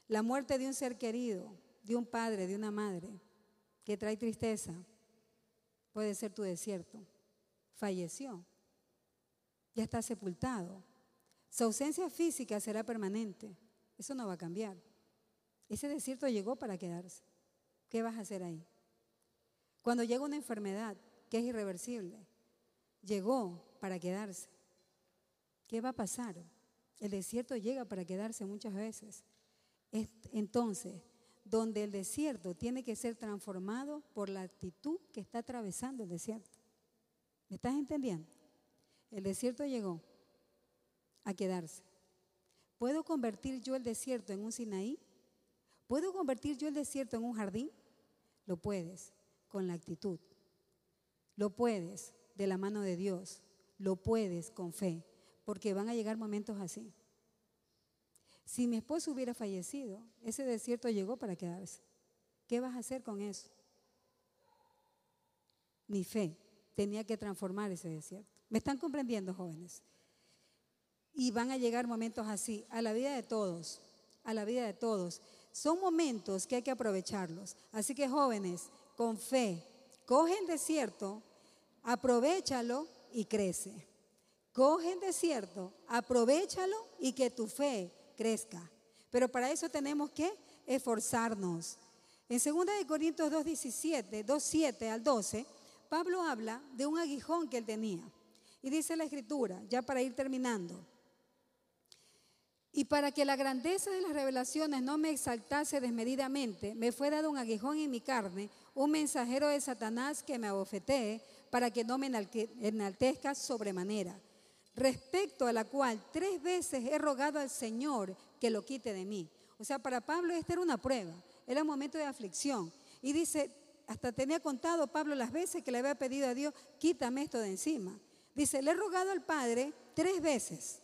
La muerte de un ser querido, de un padre, de una madre, que trae tristeza, puede ser tu desierto. Falleció, ya está sepultado. Su ausencia física será permanente. Eso no va a cambiar. Ese desierto llegó para quedarse. ¿Qué vas a hacer ahí? Cuando llega una enfermedad que es irreversible, llegó para quedarse. ¿Qué va a pasar? El desierto llega para quedarse muchas veces. Entonces, donde el desierto tiene que ser transformado por la actitud que está atravesando el desierto. ¿Me estás entendiendo? El desierto llegó a quedarse. ¿Puedo convertir yo el desierto en un Sinaí? ¿Puedo convertir yo el desierto en un jardín? Lo puedes con la actitud. Lo puedes de la mano de Dios. Lo puedes con fe, porque van a llegar momentos así. Si mi esposo hubiera fallecido, ese desierto llegó para quedarse. ¿Qué vas a hacer con eso? Mi fe tenía que transformar ese desierto. ¿Me están comprendiendo, jóvenes? Y van a llegar momentos así, a la vida de todos, a la vida de todos. Son momentos que hay que aprovecharlos. Así que jóvenes, con fe, coge el desierto, aprovechalo y crece. Coge el desierto, aprovechalo y que tu fe crezca. Pero para eso tenemos que esforzarnos. En 2 Corintios 2.17, 2.7 al 12, Pablo habla de un aguijón que él tenía. Y dice la escritura, ya para ir terminando, y para que la grandeza de las revelaciones no me exaltase desmedidamente, me fue dado un aguijón en mi carne, un mensajero de Satanás que me abofetee para que no me enaltezca sobremanera, respecto a la cual tres veces he rogado al Señor que lo quite de mí. O sea, para Pablo esta era una prueba, era un momento de aflicción. Y dice, hasta tenía contado Pablo las veces que le había pedido a Dios, quítame esto de encima. Dice, le he rogado al Padre tres veces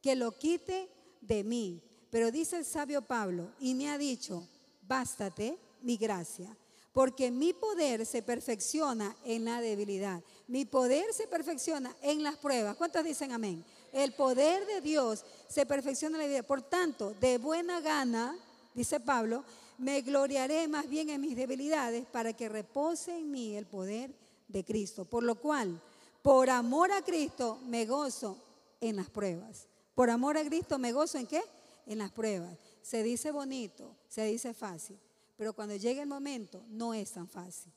que lo quite de mí. Pero dice el sabio Pablo, y me ha dicho, bástate mi gracia, porque mi poder se perfecciona en la debilidad. Mi poder se perfecciona en las pruebas. ¿Cuántos dicen amén? El poder de Dios se perfecciona en la vida. Por tanto, de buena gana, dice Pablo, me gloriaré más bien en mis debilidades para que repose en mí el poder de Cristo. Por lo cual, por amor a Cristo, me gozo en las pruebas. Por amor a Cristo, me gozo en qué? En las pruebas. Se dice bonito, se dice fácil. Pero cuando llega el momento, no es tan fácil.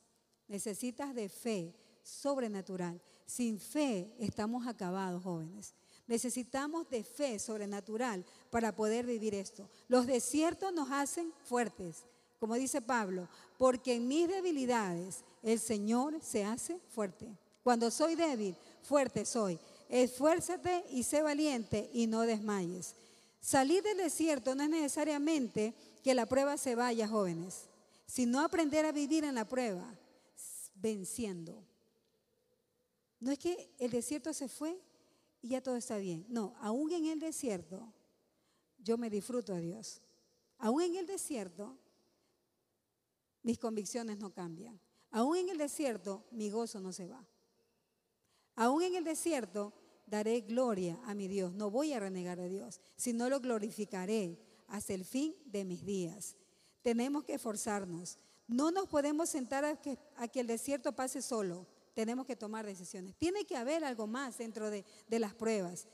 Necesitas de fe sobrenatural. Sin fe estamos acabados, jóvenes. Necesitamos de fe sobrenatural para poder vivir esto. Los desiertos nos hacen fuertes, como dice Pablo, porque en mis debilidades el Señor se hace fuerte. Cuando soy débil, fuerte soy. Esfuérzate y sé valiente y no desmayes. Salir del desierto no es necesariamente que la prueba se vaya, jóvenes, sino aprender a vivir en la prueba, venciendo. No es que el desierto se fue y ya todo está bien. No, aún en el desierto yo me disfruto a Dios. Aún en el desierto mis convicciones no cambian. Aún en el desierto mi gozo no se va. Aún en el desierto daré gloria a mi Dios. No voy a renegar a Dios, sino lo glorificaré hasta el fin de mis días. Tenemos que esforzarnos. No nos podemos sentar a que, el desierto pase solo. Tenemos que tomar decisiones. Tiene que haber algo más dentro de, de las pruebas.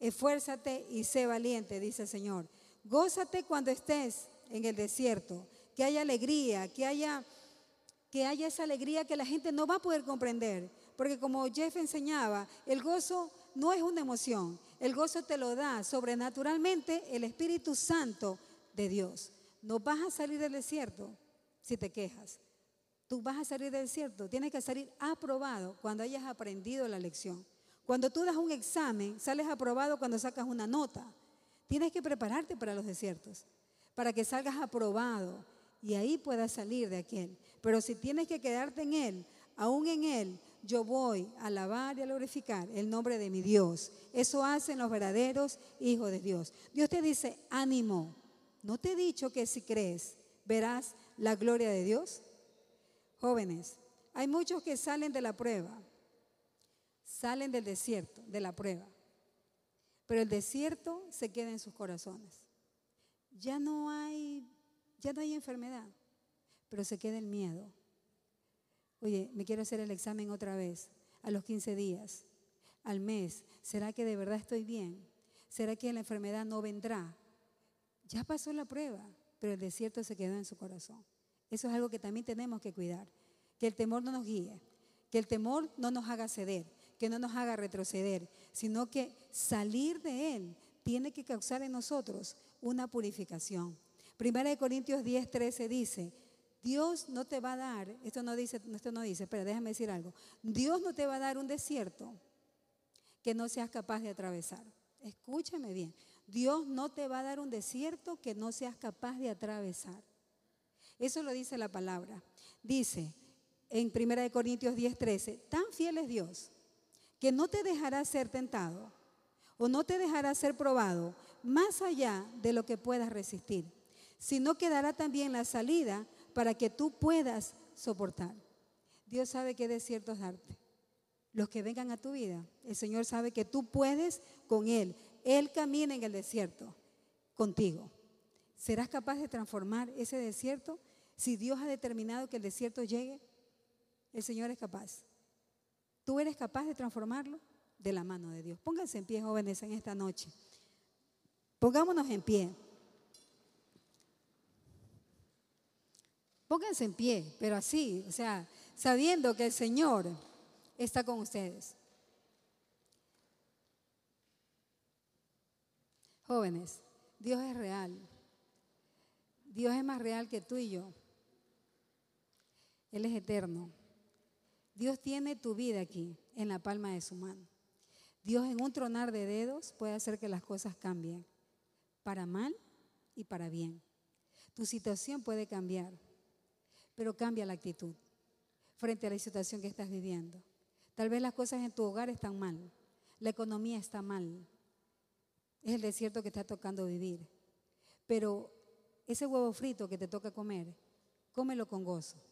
Esfuérzate y sé valiente, dice el Señor. Gózate cuando estés en el desierto. Que haya alegría, que haya, que haya esa alegría que la gente no va a poder comprender. Porque como Jeff enseñaba, el gozo no es una emoción. El gozo te lo da sobrenaturalmente el Espíritu Santo de Dios. No vas a salir del desierto si te quejas. tú vas a salir del desierto, tienes que salir aprobado cuando hayas aprendido la lección. Cuando tú das un examen, sales aprobado cuando sacas una nota. Tienes que prepararte para los desiertos, para que salgas aprobado y ahí puedas salir de aquel. Pero si tienes que quedarte en él, aún en él, yo voy a alabar y a glorificar el nombre de mi Dios. Eso hacen los verdaderos hijos de Dios. Dios te dice, ánimo. ¿No te he dicho que si crees verás la gloria de Dios? Jóvenes, hay muchos que salen de la prueba, salen del desierto, de la prueba, pero el desierto se queda en sus corazones. Ya no hay, ya no hay enfermedad, pero se queda el miedo. Oye, me quiero hacer el examen otra vez, a los 15 días, al mes. ¿Será que de verdad estoy bien? ¿Será que la enfermedad no vendrá? Ya pasó la prueba, pero el desierto se quedó en su corazón. Eso es algo que también tenemos que cuidar. Que el temor no nos guíe, que el temor no nos haga ceder, que no nos haga retroceder, sino que salir de él tiene que causar en nosotros una purificación. Primera de Corintios 10, 13 dice, Dios no te va a dar, esto no dice, esto no dice, pero déjame decir algo, Dios no te va a dar un desierto que no seas capaz de atravesar. Escúchame bien, Dios no te va a dar un desierto que no seas capaz de atravesar. Eso lo dice la palabra. Dice en 1 Corintios 10, 13, tan fiel es Dios que no te dejará ser tentado o no te dejará ser probado más allá de lo que puedas resistir, sino que dará también la salida para que tú puedas soportar. Dios sabe qué desiertos darte. Los que vengan a tu vida, el Señor sabe que tú puedes con Él. Él camina en el desierto contigo. ¿Serás capaz de transformar ese desierto si Dios ha determinado que el desierto llegue, el Señor es capaz. ¿Tú eres capaz de transformarlo? De la mano de Dios. Pónganse en pie, jóvenes, en esta noche. Pongámonos en pie. Pónganse en pie, pero así, o sea, sabiendo que el Señor está con ustedes. Jóvenes, Dios es real. Dios es más real que tú y yo. Él es eterno. Dios tiene tu vida aquí, en la palma de su mano. Dios en un tronar de dedos puede hacer que las cosas cambien, para mal y para bien. Tu situación puede cambiar, pero cambia la actitud frente a la situación que estás viviendo. Tal vez las cosas en tu hogar están mal, la economía está mal, es el desierto que está tocando vivir, pero ese huevo frito que te toca comer, cómelo con gozo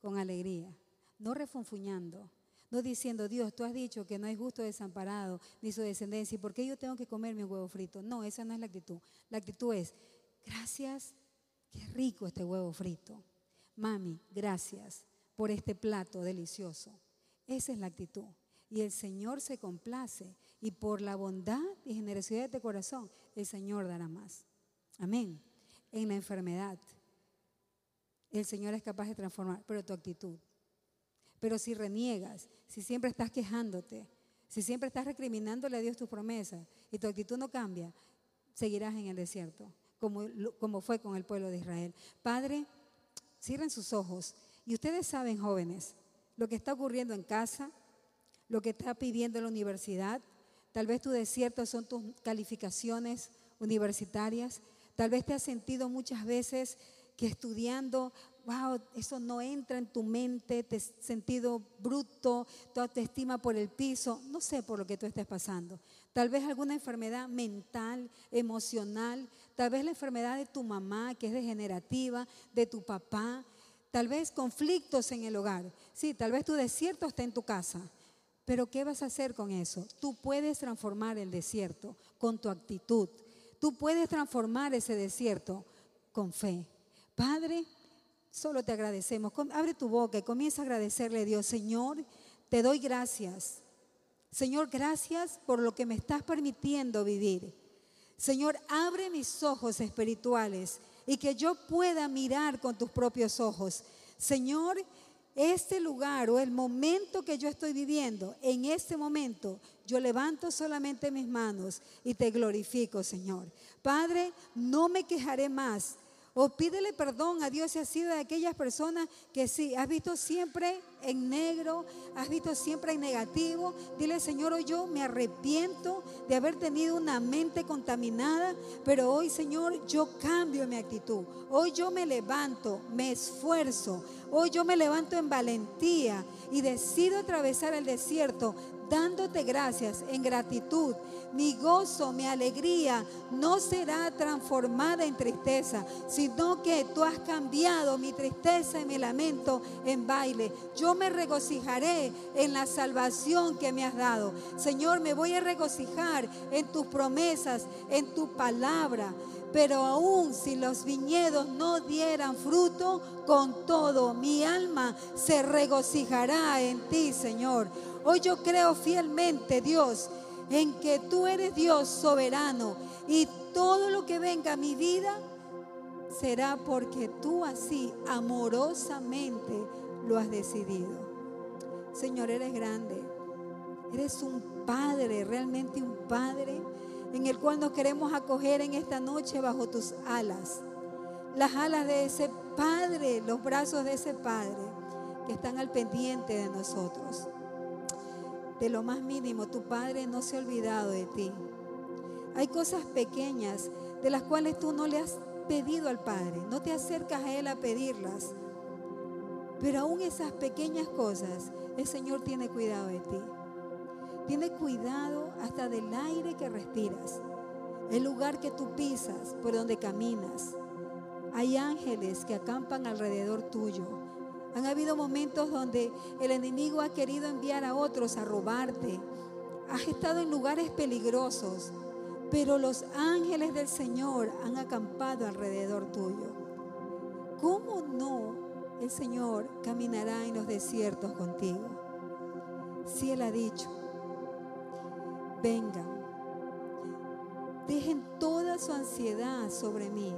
con alegría, no refunfuñando, no diciendo, Dios, tú has dicho que no hay justo desamparado ni su descendencia, ¿y por qué yo tengo que comerme un huevo frito? No, esa no es la actitud. La actitud es, gracias, qué rico este huevo frito. Mami, gracias por este plato delicioso. Esa es la actitud. Y el Señor se complace y por la bondad y generosidad de corazón, el Señor dará más. Amén. En la enfermedad, el Señor es capaz de transformar, pero tu actitud. Pero si reniegas, si siempre estás quejándote, si siempre estás recriminándole a Dios tus promesas y tu actitud no cambia, seguirás en el desierto, como, como fue con el pueblo de Israel. Padre, cierren sus ojos y ustedes saben, jóvenes, lo que está ocurriendo en casa, lo que está pidiendo la universidad. Tal vez tu desierto son tus calificaciones universitarias. Tal vez te has sentido muchas veces que estudiando, wow, eso no entra en tu mente, te has sentido bruto, tu estima por el piso, no sé por lo que tú estés pasando. Tal vez alguna enfermedad mental, emocional, tal vez la enfermedad de tu mamá que es degenerativa, de tu papá, tal vez conflictos en el hogar. Sí, tal vez tu desierto está en tu casa. Pero ¿qué vas a hacer con eso? Tú puedes transformar el desierto con tu actitud. Tú puedes transformar ese desierto con fe. Padre, solo te agradecemos. Abre tu boca y comienza a agradecerle a Dios. Señor, te doy gracias. Señor, gracias por lo que me estás permitiendo vivir. Señor, abre mis ojos espirituales y que yo pueda mirar con tus propios ojos. Señor, este lugar o el momento que yo estoy viviendo, en este momento yo levanto solamente mis manos y te glorifico, Señor. Padre, no me quejaré más O pídele perdón a Dios si has sido de aquellas personas que sí, has visto siempre en negro, has visto siempre en negativo. Dile, Señor, hoy yo me arrepiento de haber tenido una mente contaminada, pero hoy, Señor, yo cambio mi actitud. Hoy yo me levanto, me esfuerzo. Hoy yo me levanto en valentía y decido atravesar el desierto dándote gracias en gratitud. Mi gozo, mi alegría no será transformada en tristeza, sino que tú has cambiado mi tristeza y mi lamento en baile. Yo me regocijaré en la salvación que me has dado. Señor, me voy a regocijar en tus promesas, en tu palabra. Pero aún si los viñedos no dieran fruto, con todo mi alma se regocijará en ti, Señor. Hoy yo creo fielmente, Dios, en que tú eres Dios soberano y todo lo que venga a mi vida será porque tú así amorosamente lo has decidido. Señor, eres grande. Eres un padre, realmente un padre en el cual nos queremos acoger en esta noche bajo tus alas. Las alas de ese Padre, los brazos de ese Padre que están al pendiente de nosotros. De lo más mínimo, tu Padre no se ha olvidado de ti. Hay cosas pequeñas de las cuales tú no le has pedido al Padre, no te acercas a Él a pedirlas. Pero aún esas pequeñas cosas, el Señor tiene cuidado de ti. Tiene cuidado hasta del aire que respiras, el lugar que tú pisas, por donde caminas. Hay ángeles que acampan alrededor tuyo. Han habido momentos donde el enemigo ha querido enviar a otros a robarte. Has estado en lugares peligrosos, pero los ángeles del Señor han acampado alrededor tuyo. ¿Cómo no el Señor caminará en los desiertos contigo? Si Él ha dicho, vengan, dejen toda su ansiedad sobre mí.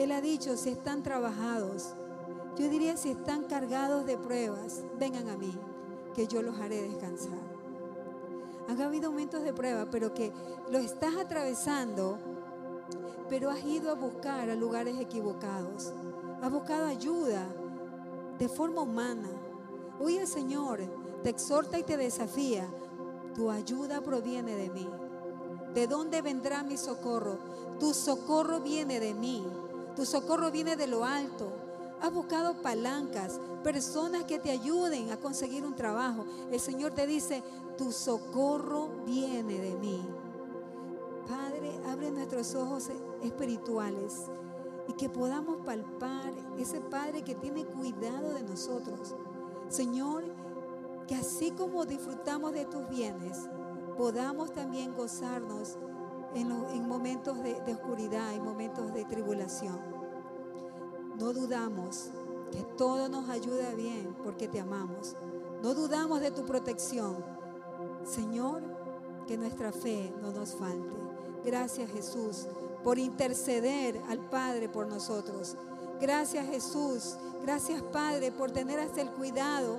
Él ha dicho, si están trabajados, yo diría si están cargados de pruebas, vengan a mí, que yo los haré descansar. Han habido momentos de prueba, pero que lo estás atravesando, pero has ido a buscar a lugares equivocados. Has buscado ayuda de forma humana. Hoy el Señor te exhorta y te desafía tu ayuda proviene de mí. ¿De dónde vendrá mi socorro? Tu socorro viene de mí. Tu socorro viene de lo alto. Has buscado palancas, personas que te ayuden a conseguir un trabajo. El Señor te dice, tu socorro viene de mí. Padre, abre nuestros ojos espirituales y que podamos palpar ese Padre que tiene cuidado de nosotros. Señor, que así como disfrutamos de tus bienes, podamos también gozarnos en, momentos de, de oscuridad, en momentos de tribulación. No dudamos que todo nos ayuda bien porque te amamos. No dudamos de tu protección. Señor, que nuestra fe no nos falte. Gracias Jesús por interceder al Padre por nosotros. Gracias Jesús. Gracias Padre por tener hasta el cuidado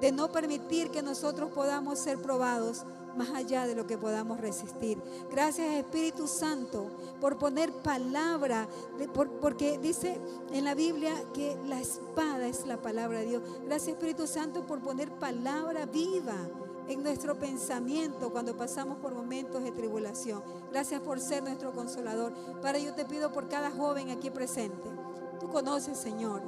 de no permitir que nosotros podamos ser probados más allá de lo que podamos resistir. Gracias Espíritu Santo por poner palabra, porque dice en la Biblia que la espada es la palabra de Dios. Gracias Espíritu Santo por poner palabra viva en nuestro pensamiento cuando pasamos por momentos de tribulación. Gracias por ser nuestro consolador. Para yo te pido por cada joven aquí presente. Tú conoces, Señor,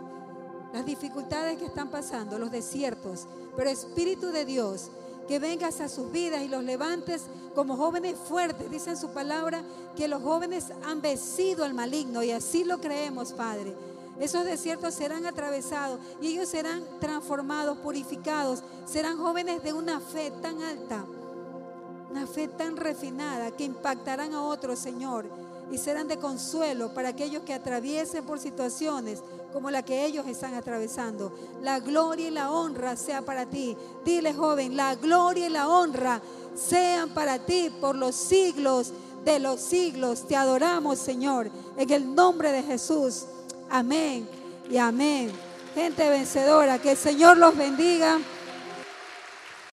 las dificultades que están pasando, los desiertos, pero Espíritu de Dios, que vengas a sus vidas y los levantes como jóvenes fuertes. Dice en su palabra que los jóvenes han vencido al maligno y así lo creemos, Padre. Esos desiertos serán atravesados y ellos serán transformados, purificados. Serán jóvenes de una fe tan alta, una fe tan refinada que impactarán a otros, Señor, y serán de consuelo para aquellos que atraviesen por situaciones como la que ellos están atravesando. La gloria y la honra sea para ti. Dile, joven, la gloria y la honra sean para ti por los siglos de los siglos. Te adoramos, Señor, en el nombre de Jesús. Amén y amén. Gente vencedora, que el Señor los bendiga.